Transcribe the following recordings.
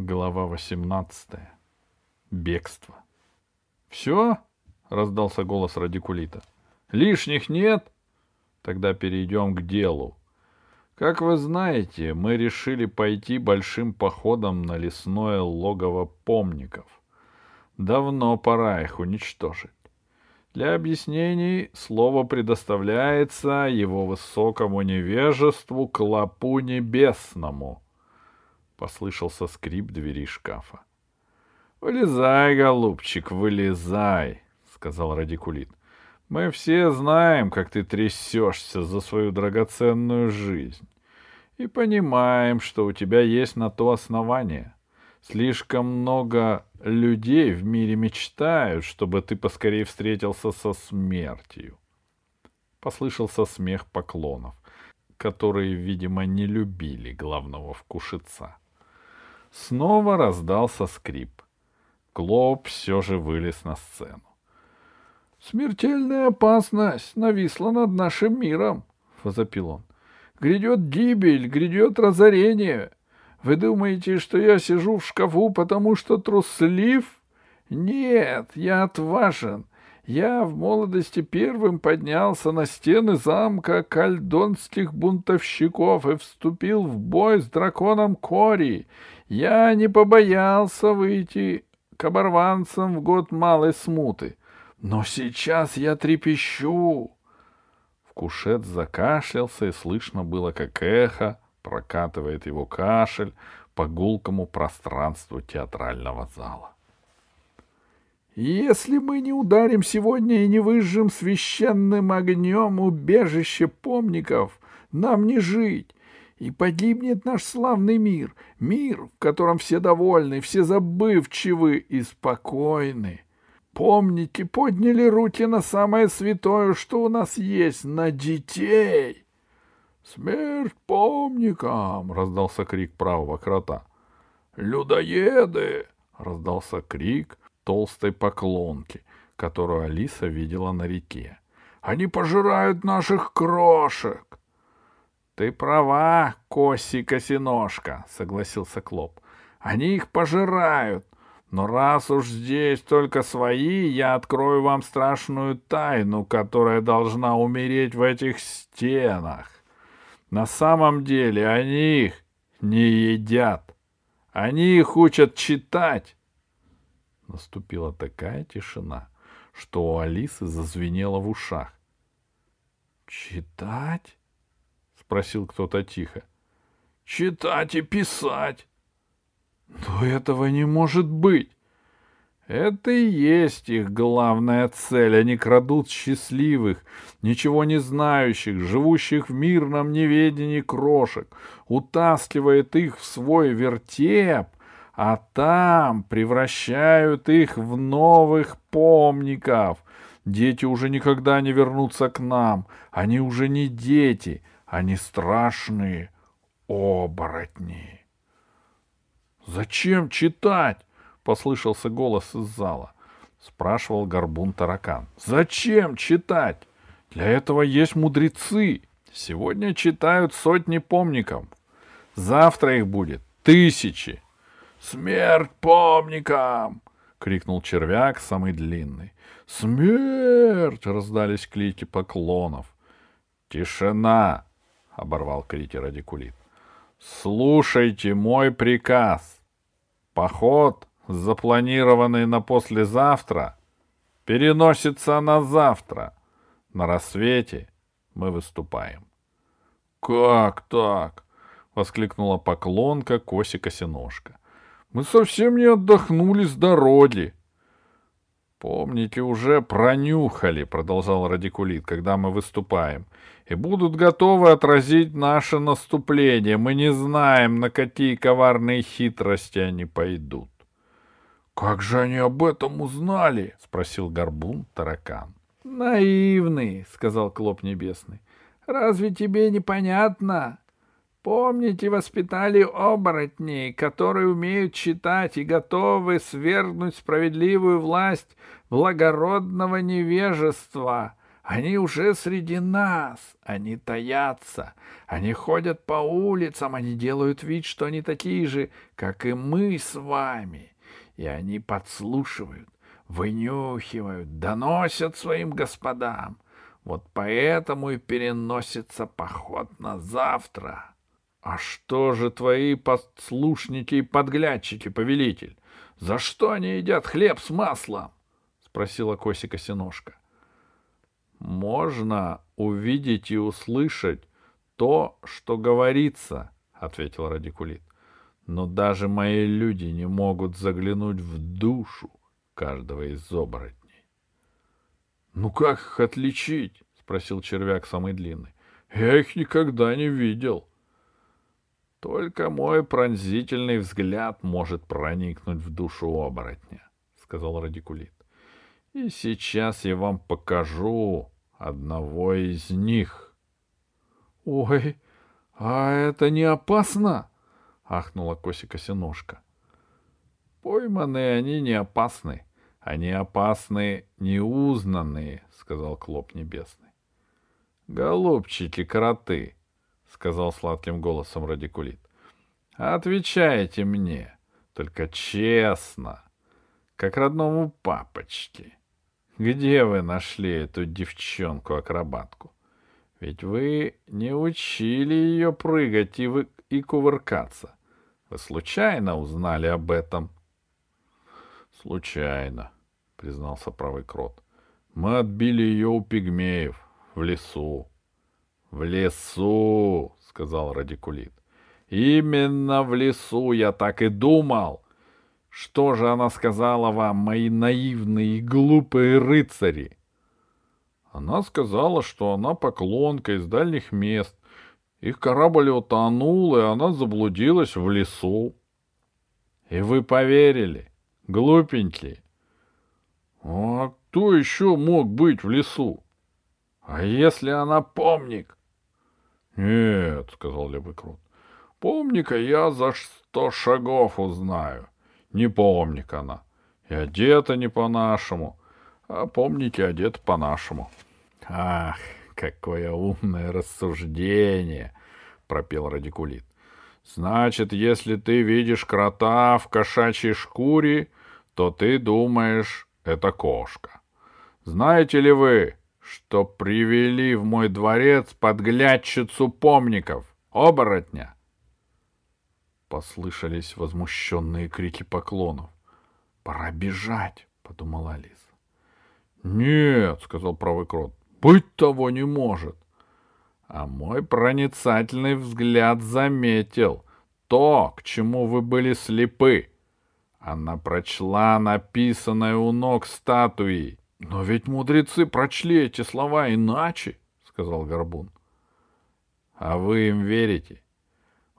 Глава 18. Бегство. «Все?» — раздался голос радикулита. «Лишних нет?» Тогда перейдем к делу. Как вы знаете, мы решили пойти большим походом на лесное логово помников. Давно пора их уничтожить. Для объяснений слово предоставляется его высокому невежеству клопу небесному — Послышался скрип двери шкафа. «Вылезай, голубчик, вылезай!» — сказал радикулит. «Мы все знаем, как ты трясешься за свою драгоценную жизнь, и понимаем, что у тебя есть на то основание. Слишком много людей в мире мечтают, чтобы ты поскорее встретился со смертью». Послышался смех поклонов, которые, видимо, не любили главного вкушица. Снова раздался скрип. Клоп все же вылез на сцену. «Смертельная опасность нависла над нашим миром», — возопил он. «Грядет гибель, грядет разорение. Вы думаете, что я сижу в шкафу, потому что труслив? Нет, я отважен. Я в молодости первым поднялся на стены замка кальдонских бунтовщиков и вступил в бой с драконом Кори. Я не побоялся выйти к оборванцам в год малой смуты. Но сейчас я трепещу. Вкушет закашлялся, и слышно было, как эхо прокатывает его кашель по гулкому пространству театрального зала. Если мы не ударим сегодня и не выжжем священным огнем убежище помников, нам не жить, и погибнет наш славный мир, мир, в котором все довольны, все забывчивы и спокойны. Помните, подняли руки на самое святое, что у нас есть, на детей. Смерть помникам! — раздался крик правого крота. Людоеды! — раздался крик толстой поклонки, которую Алиса видела на реке. Они пожирают наших крошек. Ты права, Коси Косиножка, согласился Клоп. Они их пожирают. Но раз уж здесь только свои, я открою вам страшную тайну, которая должна умереть в этих стенах. На самом деле они их не едят. Они их учат читать Наступила такая тишина, что у Алисы зазвенело в ушах. «Читать?» — спросил кто-то тихо. «Читать и писать!» «Но этого не может быть!» Это и есть их главная цель. Они крадут счастливых, ничего не знающих, живущих в мирном неведении крошек, утаскивает их в свой вертеп а там превращают их в новых помников. Дети уже никогда не вернутся к нам. Они уже не дети, они страшные оборотни. «Зачем читать?» — послышался голос из зала. Спрашивал горбун таракан. «Зачем читать? Для этого есть мудрецы. Сегодня читают сотни помников. Завтра их будет тысячи. «Смерть помникам!» — крикнул червяк, самый длинный. «Смерть!» — раздались клики поклонов. «Тишина!» — оборвал крики радикулит. «Слушайте мой приказ. Поход, запланированный на послезавтра, переносится на завтра. На рассвете мы выступаем». «Как так?» — воскликнула поклонка Коси-Косиножка. Мы совсем не отдохнули с дороги. Помните, уже пронюхали, продолжал радикулит, когда мы выступаем, и будут готовы отразить наше наступление. Мы не знаем, на какие коварные хитрости они пойдут. Как же они об этом узнали? спросил горбун таракан. Наивный, сказал Клоп Небесный. Разве тебе непонятно? Помните, воспитали оборотней, которые умеют читать и готовы свергнуть справедливую власть благородного невежества. Они уже среди нас, они таятся, они ходят по улицам, они делают вид, что они такие же, как и мы с вами. И они подслушивают, вынюхивают, доносят своим господам. Вот поэтому и переносится поход на завтра. А что же твои подслушники и подглядчики, повелитель? За что они едят хлеб с маслом? — спросила Косика Синошка. Можно увидеть и услышать то, что говорится, — ответил Радикулит. Но даже мои люди не могут заглянуть в душу каждого из оборотней. — Ну как их отличить? — спросил червяк самый длинный. — Я их никогда не видел. — Только мой пронзительный взгляд может проникнуть в душу оборотня, — сказал Радикулит. И сейчас я вам покажу одного из них. — Ой, а это не опасно? — ахнула Косика Синошка. — Пойманные они не опасны. Они опасны неузнанные, — сказал Клоп Небесный. — Голубчики кроты, — сказал сладким голосом Радикулит. — Отвечайте мне, только честно, как родному папочке. — где вы нашли эту девчонку-акробатку? Ведь вы не учили ее прыгать и, вы... и кувыркаться. Вы случайно узнали об этом? — Случайно, — признался правый крот. — Мы отбили ее у пигмеев в лесу. — В лесу, — сказал радикулит. — Именно в лесу я так и думал. Что же она сказала вам, мои наивные и глупые рыцари? Она сказала, что она поклонка из дальних мест. Их корабль утонул, и она заблудилась в лесу. И вы поверили, глупенькие? А кто еще мог быть в лесу? А если она помник? Нет, сказал Левый Крут. Помника я за сто шагов узнаю. Не помник она. И одета не по-нашему, а помните, одета по-нашему. — Ах, какое умное рассуждение! — пропел радикулит. — Значит, если ты видишь крота в кошачьей шкуре, то ты думаешь, это кошка. Знаете ли вы, что привели в мой дворец подглядчицу помников, оборотня? Послышались возмущенные крики поклонов. «Пора бежать!» — подумала Алиса. «Нет!» — сказал правый крот. «Быть того не может!» А мой проницательный взгляд заметил то, к чему вы были слепы. Она прочла написанное у ног статуи. «Но ведь мудрецы прочли эти слова иначе», — сказал Горбун. «А вы им верите?»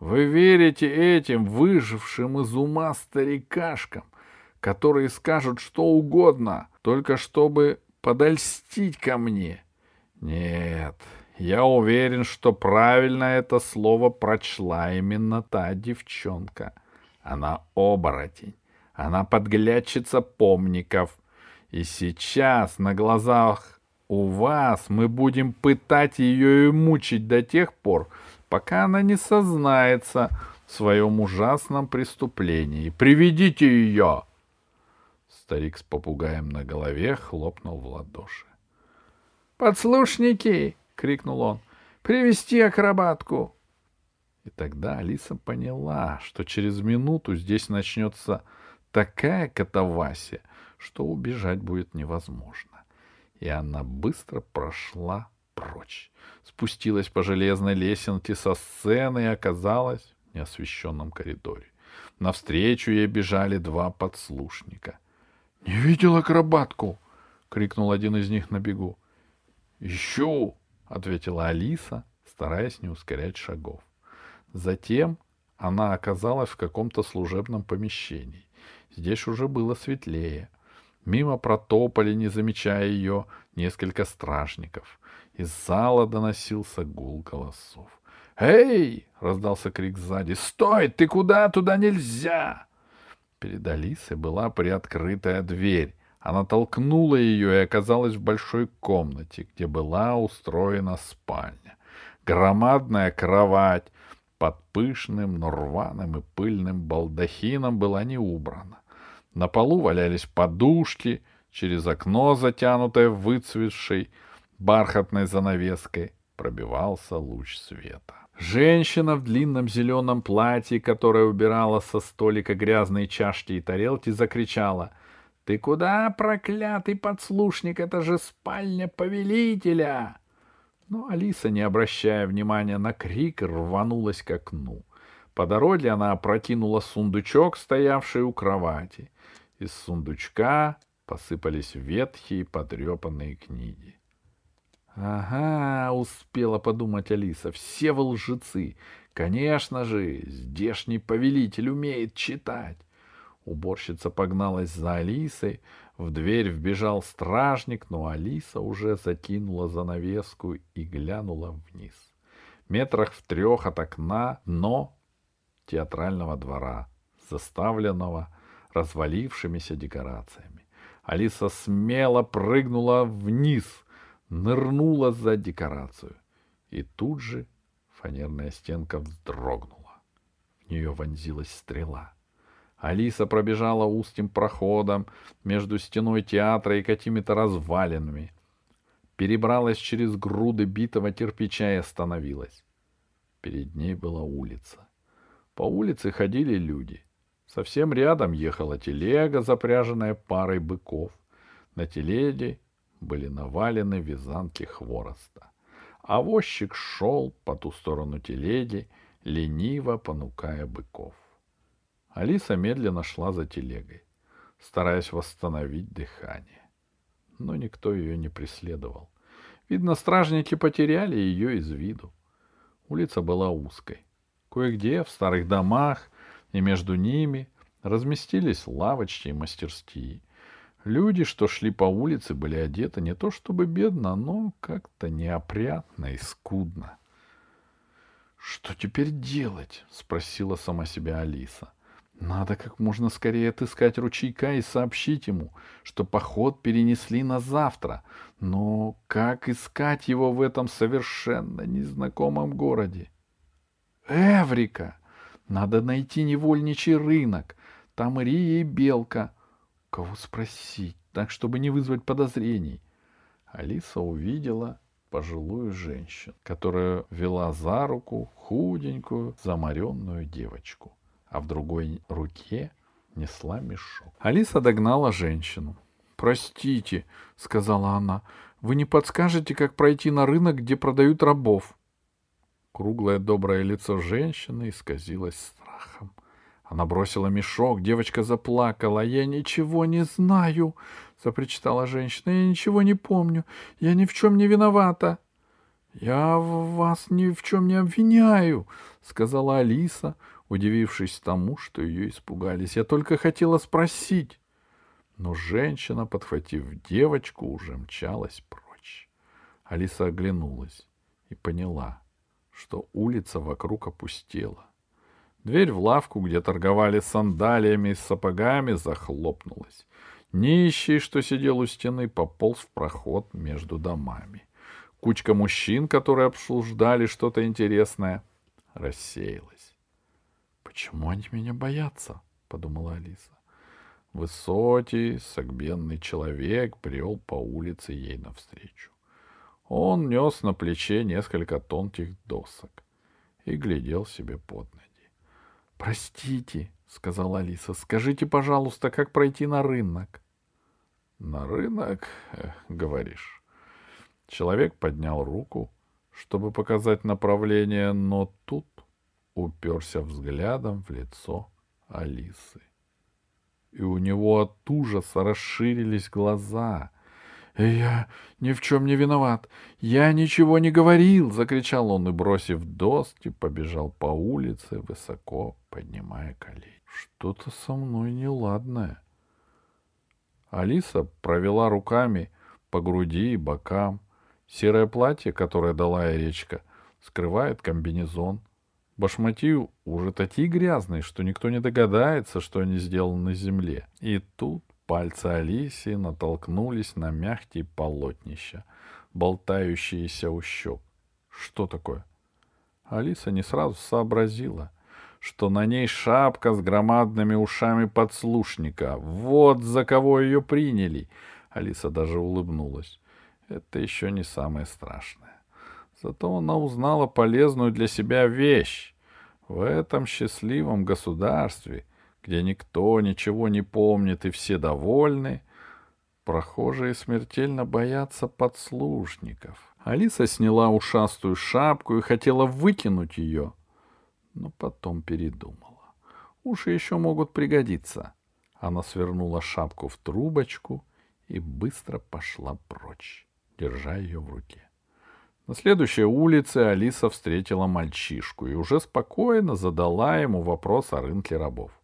Вы верите этим выжившим из ума старикашкам, которые скажут что угодно, только чтобы подольстить ко мне? Нет, я уверен, что правильно это слово прочла именно та девчонка. Она оборотень, она подглядчица помников. И сейчас на глазах у вас мы будем пытать ее и мучить до тех пор, пока она не сознается в своем ужасном преступлении. Приведите ее! Старик с попугаем на голове хлопнул в ладоши. «Подслушники!» — крикнул он. «Привести акробатку!» И тогда Алиса поняла, что через минуту здесь начнется такая катавасия, что убежать будет невозможно. И она быстро прошла прочь. Спустилась по железной лесенке со сцены и оказалась в неосвещенном коридоре. Навстречу ей бежали два подслушника. — Не видел акробатку! — крикнул один из них на бегу. — Ищу! — ответила Алиса, стараясь не ускорять шагов. Затем она оказалась в каком-то служебном помещении. Здесь уже было светлее. Мимо протопали, не замечая ее, несколько стражников. Из зала доносился гул голосов. «Эй!» — раздался крик сзади. «Стой! Ты куда? Туда нельзя!» Перед Алисой была приоткрытая дверь, Она толкнула ее и оказалась в большой комнате, где была устроена спальня. Громадная кровать под пышным, но рваным и пыльным балдахином была не убрана. На полу валялись подушки, через окно, затянутое выцветшей бархатной занавеской, пробивался луч света. Женщина в длинном зеленом платье, которая убирала со столика грязные чашки и тарелки, закричала — «Ты куда, проклятый подслушник? Это же спальня повелителя!» Но Алиса, не обращая внимания на крик, рванулась к окну. По дороге она опрокинула сундучок, стоявший у кровати. Из сундучка посыпались ветхие потрепанные книги. Ага, успела подумать Алиса, все вы лжецы. Конечно же, здешний повелитель умеет читать. Уборщица погналась за Алисой, в дверь вбежал стражник, но Алиса уже закинула занавеску и глянула вниз. Метрах в трех от окна но театрального двора, заставленного развалившимися декорациями. Алиса смело прыгнула вниз — нырнула за декорацию. И тут же фанерная стенка вздрогнула. В нее вонзилась стрела. Алиса пробежала узким проходом между стеной театра и какими-то развалинами. Перебралась через груды битого кирпича и остановилась. Перед ней была улица. По улице ходили люди. Совсем рядом ехала телега, запряженная парой быков. На телеге были навалены вязанки хвороста. А возчик шел по ту сторону телеги, лениво понукая быков. Алиса медленно шла за телегой, стараясь восстановить дыхание. Но никто ее не преследовал. Видно, стражники потеряли ее из виду. Улица была узкой. Кое-где в старых домах и между ними разместились лавочки и мастерские. Люди, что шли по улице, были одеты не то чтобы бедно, но как-то неопрятно и скудно. «Что теперь делать?» — спросила сама себя Алиса. «Надо как можно скорее отыскать ручейка и сообщить ему, что поход перенесли на завтра. Но как искать его в этом совершенно незнакомом городе?» «Эврика! Надо найти невольничий рынок. Там Рия и Белка. Кого спросить, так, чтобы не вызвать подозрений? Алиса увидела пожилую женщину, которая вела за руку худенькую, заморенную девочку, а в другой руке несла мешок. Алиса догнала женщину. «Простите», — сказала она, — «вы не подскажете, как пройти на рынок, где продают рабов?» Круглое доброе лицо женщины исказилось страхом. Она бросила мешок, девочка заплакала. «Я ничего не знаю», — запричитала женщина. «Я ничего не помню. Я ни в чем не виновата». «Я вас ни в чем не обвиняю», — сказала Алиса, удивившись тому, что ее испугались. «Я только хотела спросить». Но женщина, подхватив девочку, уже мчалась прочь. Алиса оглянулась и поняла, что улица вокруг опустела. Дверь в лавку, где торговали сандалиями и сапогами, захлопнулась. Нищий, что сидел у стены, пополз в проход между домами. Кучка мужчин, которые обсуждали что-то интересное, рассеялась. «Почему они меня боятся?» — подумала Алиса. Высокий, согбенный человек брел по улице ей навстречу. Он нес на плече несколько тонких досок и глядел себе под ноги. «Простите», — сказала Алиса, — «скажите, пожалуйста, как пройти на рынок?» «На рынок, э, говоришь?» Человек поднял руку, чтобы показать направление, но тут уперся взглядом в лицо Алисы. И у него от ужаса расширились глаза — «Я ни в чем не виноват. Я ничего не говорил!» — закричал он и, бросив доски, побежал по улице, высоко поднимая колени. «Что-то со мной неладное». Алиса провела руками по груди и бокам. Серое платье, которое дала ей речка, скрывает комбинезон. Башмаки уже такие грязные, что никто не догадается, что они сделаны на земле. И тут Пальцы Алисии натолкнулись на мягкие полотнища, болтающиеся у щек. Что такое? Алиса не сразу сообразила, что на ней шапка с громадными ушами подслушника. Вот за кого ее приняли. Алиса даже улыбнулась. Это еще не самое страшное. Зато она узнала полезную для себя вещь. В этом счастливом государстве, где никто ничего не помнит и все довольны, прохожие смертельно боятся подслушников. Алиса сняла ушастую шапку и хотела выкинуть ее, но потом передумала. Уши еще могут пригодиться. Она свернула шапку в трубочку и быстро пошла прочь, держа ее в руке. На следующей улице Алиса встретила мальчишку и уже спокойно задала ему вопрос о рынке рабов. —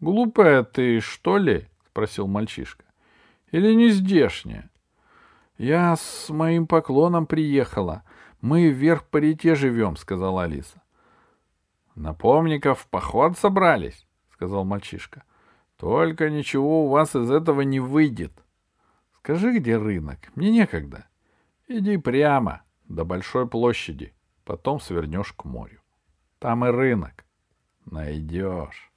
Глупая ты, что ли? — спросил мальчишка. — Или не здешняя? — Я с моим поклоном приехала. Мы вверх по реке живем, — сказала Алиса. — Напомников в поход собрались, — сказал мальчишка. — Только ничего у вас из этого не выйдет. Скажи, где рынок? Мне некогда. Иди прямо, до большой площади, потом свернешь к морю. Там и рынок. Найдешь.